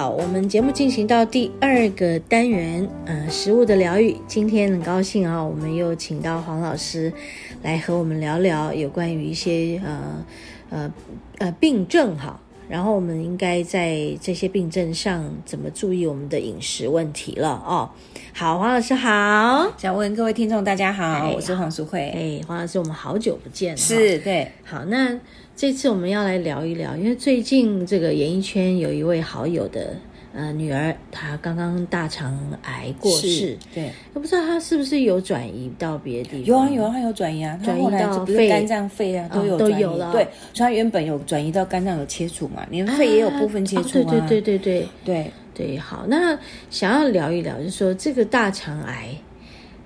好，我们节目进行到第二个单元，呃，食物的疗愈。今天很高兴啊，我们又请到黄老师来和我们聊聊有关于一些呃呃呃病症哈，然后我们应该在这些病症上怎么注意我们的饮食问题了哦。好，黄老师好，想问各位听众大家好，哎、我是黄淑慧。哎，黄老师，我们好久不见了，是对。好，那。这次我们要来聊一聊，因为最近这个演艺圈有一位好友的呃女儿，她刚刚大肠癌过世，对，我不知道她是不是有转移到别的地方？有啊有啊，她有转移啊，转移到肺、肝脏、肺啊都有、哦、都有了。对，所以她原本有转移到肝脏有切除嘛，连肺也有部分切除嘛、啊啊哦。对对对对对对对，好，那想要聊一聊，就是说这个大肠癌。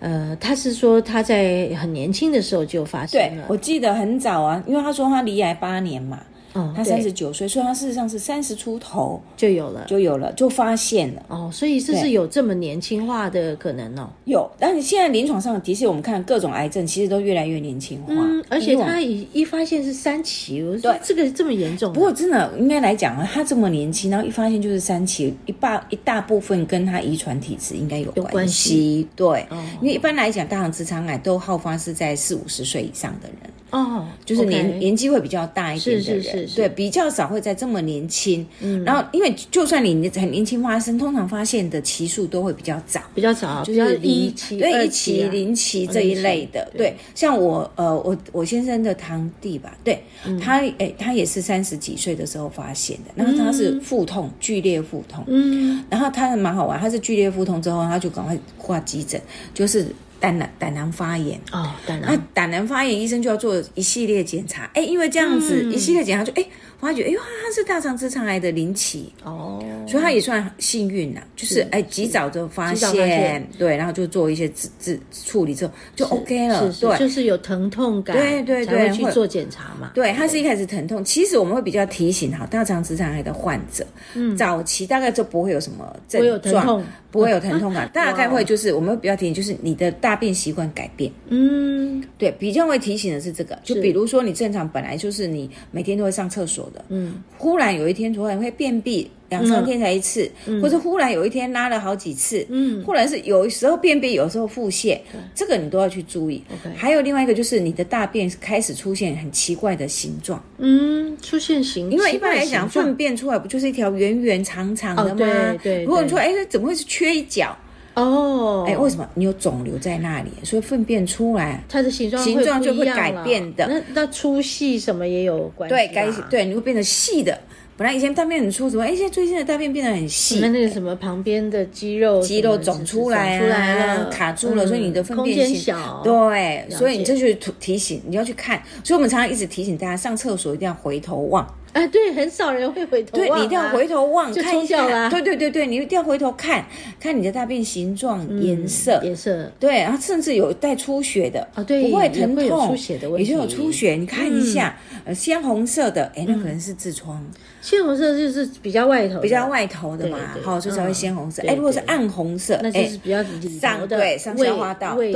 呃，他是说他在很年轻的时候就发生。对，我记得很早啊，因为他说他离癌八年嘛。哦，他三十九岁，所以他事实上是三十出头就有了，就有了，就发现了。哦，所以这是有这么年轻化的可能哦。有，但是现在临床上的确，我们看各种癌症其实都越来越年轻化。嗯，而且他一一发现是三期，对，这个这么严重。不过真的应该来讲啊，他这么年轻，然后一发现就是三期，一大一大部分跟他遗传体质应该有关系。对，哦，因为一般来讲，大肠直肠癌都好发是在四五十岁以上的人。哦，就是年.年纪会比较大一点的人，是是是是。对，比较少会在这么年轻。嗯，然后因为就算你很年轻发生，通常发现的期数都会比较早，比较早，就是一期、对一期、零期这一类的。对，像我呃，我我先生的堂弟吧，对、嗯、他诶，他也是三十几岁的时候发现的，然后他是腹痛，嗯、剧烈腹痛，嗯，然后他蛮好玩，他是剧烈腹痛之后，他就赶快挂急诊，就是。胆囊胆囊发炎。哦，胆囊。那胆囊发炎，医生就要做一系列检查。哎，因为这样子、嗯、一系列检查就哎。发觉哎呦，他是大肠直肠癌的临期。哦，所以他也算幸运呐，就是哎及早就发现，对，然后就做一些治治处理之后就 OK 了，是是对，就是有疼痛感，对对对，去做检查嘛。对，他是一开始疼痛，其实我们会比较提醒哈，大肠直肠癌的患者，嗯，早期大概就不会有什么症状，不会有疼痛。感，大概会就是我们会比较提醒，就是你的大便习惯改变，嗯，对，比较会提醒的是这个，就比如说你正常本来就是你每天都会上厕所的，嗯。忽然有一天突然会便秘，两三天才一次，嗯，或者忽然有一天拉了好几次，嗯，或者是有时候便秘，有时候腹泻，嗯，这个你都要去注意。还有另外一个就是你的大便开始出现很奇怪的形状，嗯，出现形，因为一般来讲粪便出来不就是一条圆圆长长的吗？哦，对对，对。如果你说哎，怎么会是缺一角？哦，哎，为什么你有肿瘤在那里？所以粪便出来，它的形状形状就会改变的。那那粗细什么也有关系。对，该对，你会变成细的。本来以前大便很粗，怎么哎，现在最近的大便变得很细？那那个什么旁边的肌肉肌肉肿出来、啊、出来了，卡住了，嗯、所以你的粪便性小。对，所以你这就提醒你要去看。所以我们常常一直提醒大家，上厕所一定要回头望。哎，对，很少人会回头望、啊。对，你一定要回头望，就看一下啦。对对对对，你一定要回头看看你的大便形状、嗯、颜色、颜色。对，然后甚至有带出血的啊，对，不会疼痛，有出血的问题，也就有出血。你看一下，鲜红色的，哎，那可能是痔疮。鲜红色就是比较外头，比较外头的嘛，好，所以才会鲜红色。哎，如果是暗红色，那就是比较上对上消化道，对，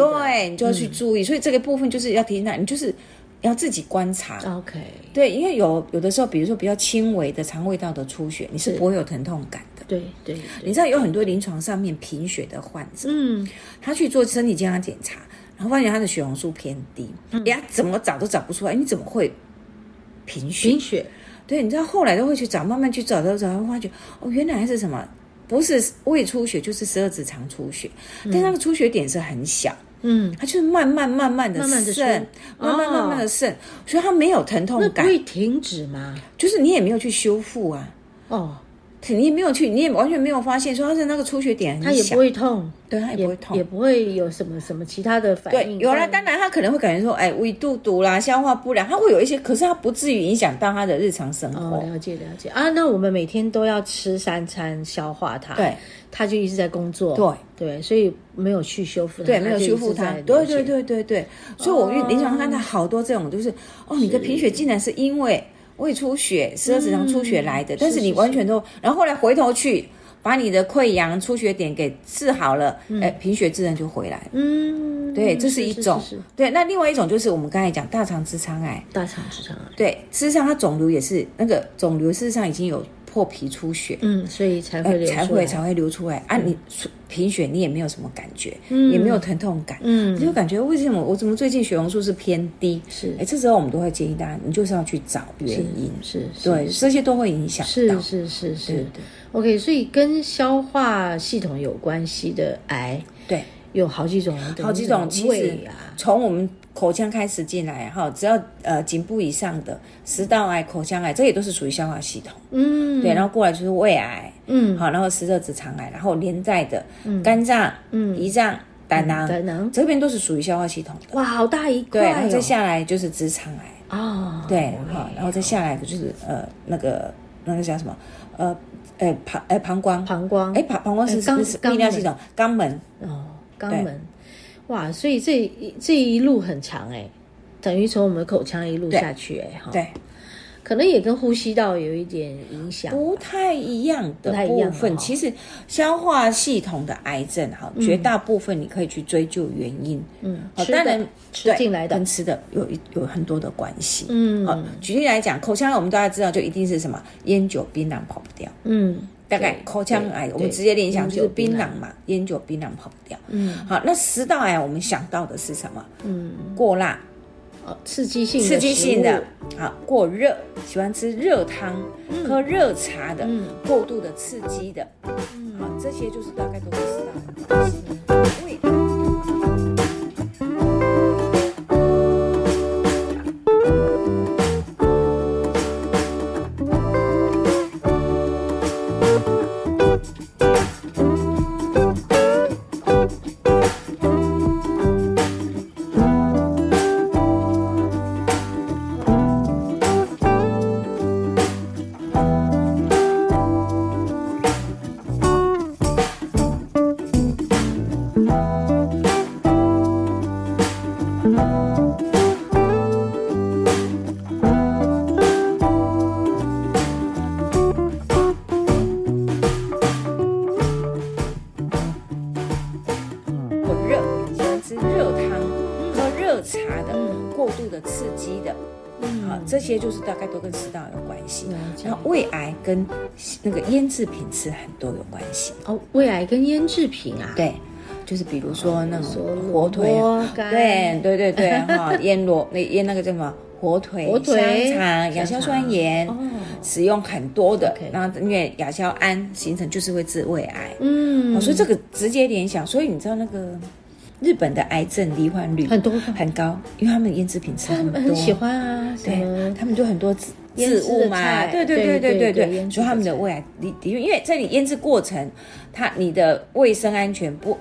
你就要去注意。所以这个部分就是要提醒他，你就是。要自己观察，OK，对，因为有有的时候，比如说比较轻微的肠胃道的出血，你是不会有疼痛感的。对对，对，你知道有很多临床上面贫血的患者，嗯，他去做身体健康检查，然后发现他的血红素偏低，哎、嗯、呀，怎么找都找不出来，你怎么会贫血？贫血，对，你知道后来都会去找，慢慢去找，找找，会发觉哦，原来是什么？不是胃出血，就是十二指肠出血，嗯、但那个出血点是很小。嗯，它就是慢慢慢慢的渗，慢慢慢慢的渗，所以它没有疼痛感。那可以停止吗？就是你也没有去修复啊。哦，你也没有去，你也完全没有发现说他是那个出血点，他也不会痛，对，他也不会痛，也不会有什么什么其他的反应。对，有了，当然他可能会感觉说，哎，胃肚肚啦，消化不良，他会有一些，可是他不至于影响到他的日常生活。哦，了解了解。啊，那我们每天都要吃三餐消化它，对，他就一直在工作，对。对，所以没有去修复它，对，没有修复它，对对对对对，所以我临床看到好多这种，就是哦，你的贫血竟然是因为。胃出血、十二指肠出血来的，嗯、但是你完全都，然后后来回头去把你的溃疡出血点给治好了，哎、嗯，贫血自然就回来。嗯，对，这是一种。是是是对，那另外一种就是我们刚才讲大肠直肠癌。大肠直肠癌。对，事实上它肿瘤也是那个肿瘤，事实上已经有。破皮出血，嗯，所以才会流才会才会流出来。啊！你贫血，你也没有什么感觉，嗯，也没有疼痛感，嗯，你就感觉为什么我怎么最近血红素是偏低？是，哎，这时候我们都会建议大家，你就是要去找原因，是，对，这些都会影响到，是是是是，OK，所以跟消化系统有关系的癌，对，有好几种，好几种，其实从我们。口腔开始进来哈，只要呃颈部以上的食道癌、口腔癌，这也都是属于消化系统。嗯，对，然后过来就是胃癌，嗯，好，然后食热直肠癌，然后连带的肝脏、嗯，胰脏、胆囊，胆囊。这边都是属于消化系统的。哇，好大一块。对，然后再下来就是直肠癌。哦，对，好，然后再下来的就是呃那个那个叫什么？呃呃膀呃膀胱。膀胱。哎膀膀胱是是泌尿系统肛门。哦肛门。哇，所以这这一路很长哎，等于从我们的口腔一路下去哎哈，对，可能也跟呼吸道有一点影响，不太一样的部分。其实消化系统的癌症哈，绝大部分你可以去追究原因，嗯，当然吃进来的跟吃的有一有很多的关系，嗯，好，举例来讲，口腔我们大家知道，就一定是什么烟酒槟榔跑不掉，嗯。大概口腔癌，我们直接联想就是槟榔嘛，烟酒槟榔。跑不掉。嗯，好，那食道癌我们想到的是什么？嗯，过辣，哦，刺激性刺激性的，好，过热，喜欢吃热汤、喝热茶的，过度的刺激的，好，这些就是大概都是食道癌。些就是大概都跟食道有关系，然后胃癌跟那个腌制品吃很多有关系。哦。胃癌跟腌制品啊，对，就是比如说那种火腿，对对对对 哈，腌螺那腌那个叫什么？火腿、香肠、亚硝酸盐，使用很多的，然后因为亚硝胺形成就是会致胃癌，嗯，所以这个直接联想，所以你知道那个。日本的癌症罹患率很多。很高，因为他们腌制品吃很多，很喜欢啊。对，他们就很多渍渍物嘛，对对对对对对，所以他们的胃癌的的确，因为在你腌制过程，它你的卫生安全不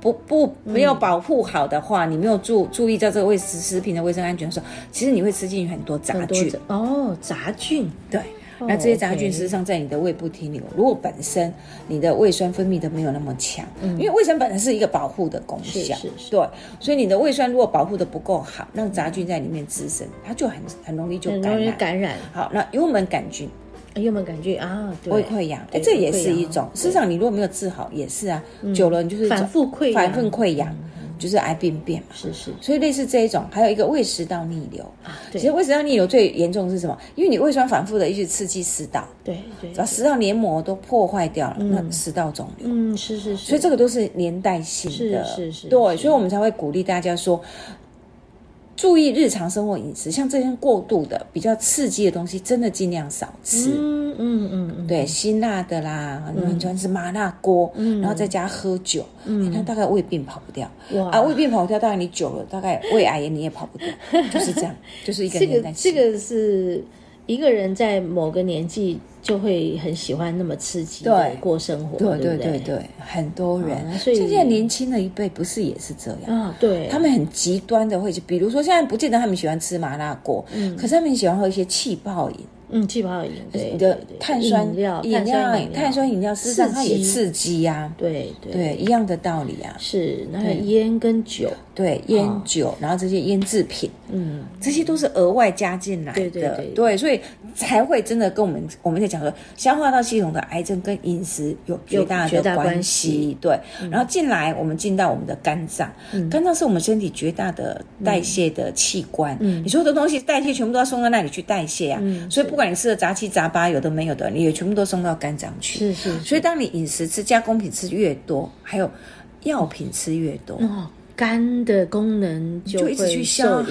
不不没有保护好的话，你没有注注意到这个卫食食品的卫生安全的时候，其实你会吃进去很多杂菌。哦，杂菌。对。那这些杂菌实际上在你的胃部停留。如果本身你的胃酸分泌的没有那么强，因为胃酸本身是一个保护的功效，对，所以你的胃酸如果保护的不够好，让杂菌在里面滋生，它就很很容易就感染。容易感染。好，那幽门杆菌，幽门杆菌啊，胃溃疡，哎，这也是一种。事实上，你如果没有治好，也是啊，久了你就是反复溃疡，反复溃疡。就是癌病变嘛，是是，所以类似这一种，还有一个胃食道逆流啊。对，其实胃食道逆流最严重的是什么？因为你胃酸反复的一直刺激食道，对对，把食道黏膜都破坏掉了，那食道肿瘤，嗯，是是是，所以这个都是连带性的，是是是，对，所以我们才会鼓励大家说。注意日常生活饮食，像这些过度的、比较刺激的东西，真的尽量少吃。嗯嗯嗯，对，辛辣的啦，你很喜欢吃麻辣锅，然后在家喝酒，嗯，那大概胃病跑不掉。哇啊，胃病跑不掉，大概你久了，大概胃癌你也跑不掉，就是这样，就是一个年代。这个这个是一个人在某个年纪就会很喜欢那么刺激的过生活，对对对对对，很多人。所以现在年轻的一辈不是也是这样。啊？对，他们很极端的会去，比如说现在不见得他们喜欢吃麻辣锅，嗯，可是他们喜欢喝一些气泡饮。嗯，气泡饮，对，你的碳酸饮料，饮料，碳酸饮料，事实上它也刺激呀，对对，一样的道理啊。是，那个烟跟酒，对，烟酒，然后这些腌制品，嗯，这些都是额外加进来的，对对对，所以才会真的跟我们我们在讲说，消化道系统的癌症跟饮食有绝大的关系，对。然后进来，我们进到我们的肝脏，肝脏是我们身体绝大的代谢的器官，嗯，你所有的东西代谢全部都要送到那里去代谢啊，所以不。不管你吃的杂七杂八，有的没有的，你也全部都送到肝脏去。是是，是。所以当你饮食吃加工品吃越多，还有药品吃越多，哦，肝的功能就，就一直去消耗。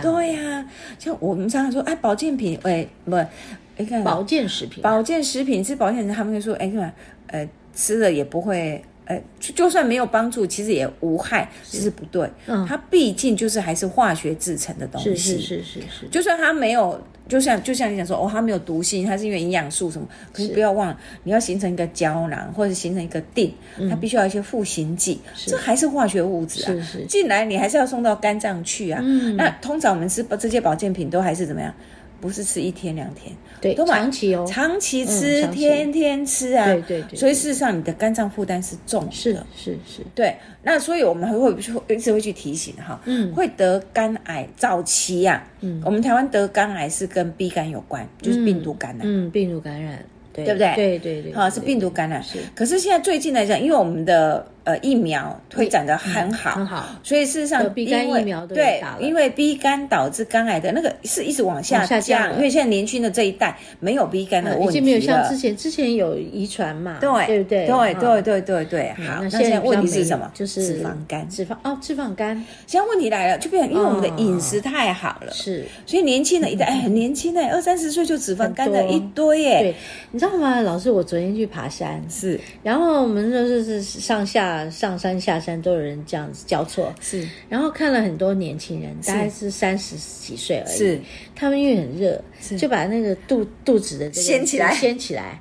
对呀、啊，像我们常常说，哎，保健品，哎，不，哎，看保健食品，保健食品吃保健品，他们就说，哎，看，呃，吃了也不会。呃，就就算没有帮助，其实也无害，其实不对。嗯，它毕竟就是还是化学制成的东西。是是是是是。就算它没有，就像就像你讲说，哦，它没有毒性，它是因为营养素什么？可是不要忘了，你要形成一个胶囊或者形成一个錠，它必须要一些赋形剂，这还是化学物质啊。是是。进来你还是要送到肝脏去啊。嗯。那通常我们吃这些保健品都还是怎么样？不是吃一天两天，对，都长期哦，长期吃，天天吃啊，对对对。所以事实上，你的肝脏负担是重的，是是是。对，那所以我们还会一直会去提醒哈，嗯，会得肝癌早期呀，嗯，我们台湾得肝癌是跟 B 肝有关，就是病毒感染，嗯，病毒感染，对对不对？对对对，好，是病毒感染。是，可是现在最近来讲，因为我们的。呃，疫苗推展的很好，很好，所以事实上疫苗对，因为 B 肝导致肝癌的那个是一直往下降，因为现在年轻的这一代没有 B 肝的问题了，已经没有像之前，之前有遗传嘛，对对不对？对对对对对，好，那现在问题是什么？就是脂肪肝，脂肪哦，脂肪肝。现在问题来了，就变成因为我们的饮食太好了，是，所以年轻的一代哎，很年轻哎，二三十岁就脂肪肝的一堆耶。对，你知道吗？老师，我昨天去爬山，是，然后我们就是是上下上山下。山都有人这样子交错，是，然后看了很多年轻人，大概是三十几岁而已，是，他们因为很热，就把那个肚肚子的这个掀起来，掀起来，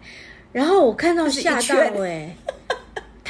然后我看到吓到哎，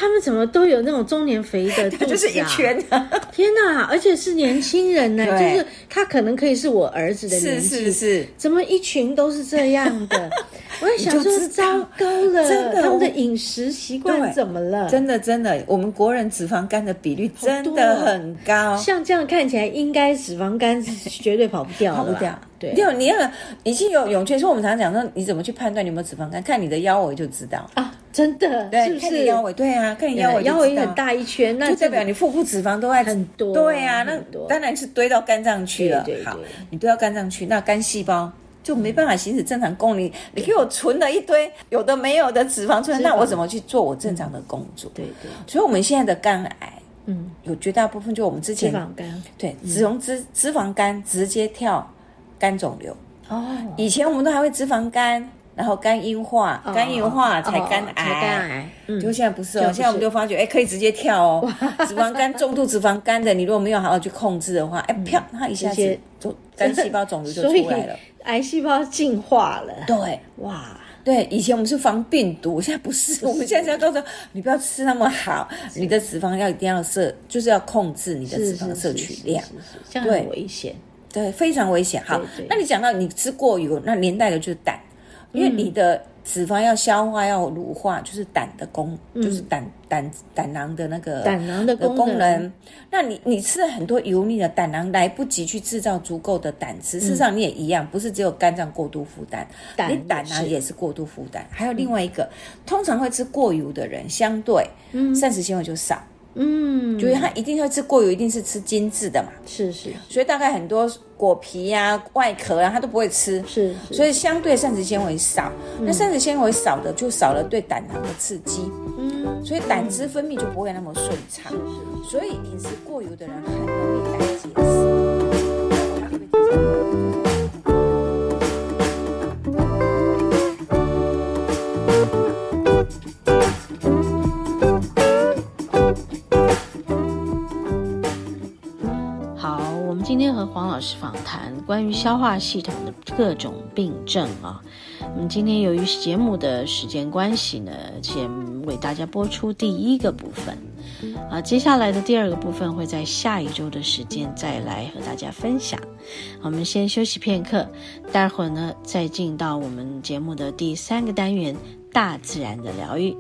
他们怎么都有那种中年肥的 肚子啊？就是一圈，天哪！而且是年轻人呢，就是他可能可以是我儿子的年纪，是是是，怎么一群都是这样的？我也想说，糟糕了，真的，他们的饮食习惯怎么了？真的，真的，我们国人脂肪肝的比率真的很高。像这样看起来，应该脂肪肝是绝对跑不掉，跑不掉。对，有你要已经有涌泉说，我们常常讲说，你怎么去判断你有没有脂肪肝？看你的腰围就知道啊，真的，对，是不是腰围？对啊，看你腰围，腰围很大一圈，那就代表你腹部脂肪都在很多。对啊，那当然是堆到肝脏去了。好，你堆到肝脏去，那肝细胞。就没办法行使正常功能。你给我存了一堆有的没有的脂肪出来，那我怎么去做我正常的工作？对对。所以，我们现在的肝癌，嗯，有绝大部分就我们之前脂肪肝，对，只从脂脂肪肝直接跳肝肿瘤。哦。以前我们都还会脂肪肝，然后肝硬化，肝硬化才肝癌。肝癌。嗯。就现在不是哦，现在我们就发觉，哎，可以直接跳哦。脂肪肝、重度脂肪肝的，你如果没有好好去控制的话，哎，啪，它一下子就肝细胞肿瘤就出来了。癌细胞进化了，对，哇，对，以前我们是防病毒，现在不是，我们现在要告诉你不要吃那么好，你的脂肪要一定要摄，就是要控制你的脂肪摄取量，这样很危险，对，非常危险。好，那你讲到你吃过油，那连带的就是胆，因为你的。脂肪要消化要乳化，就是胆的功，嗯、就是胆胆胆囊的那个胆囊的功能。那你你吃了很多油腻的胆囊来不及去制造足够的胆汁，事实上你也一样，不是只有肝脏过度负担，胆你胆囊也是过度负担。还有另外一个，嗯、通常会吃过油的人，相对膳食纤维就少。嗯，就是他一定会吃过油，一定是吃精致的嘛。是是，所以大概很多果皮呀、啊、外壳啊，他都不会吃。是，是，所以相对膳食纤维少。嗯、那膳食纤维少的，就少了对胆囊的刺激。嗯，所以胆汁分泌就不会那么顺畅。是是，所以饮食过油的人很容易胆好，我们今天和黄老师访谈关于消化系统的各种病症啊。我们今天由于节目的时间关系呢，先为大家播出第一个部分。啊，接下来的第二个部分会在下一周的时间再来和大家分享。我们先休息片刻，待会儿呢再进到我们节目的第三个单元——大自然的疗愈。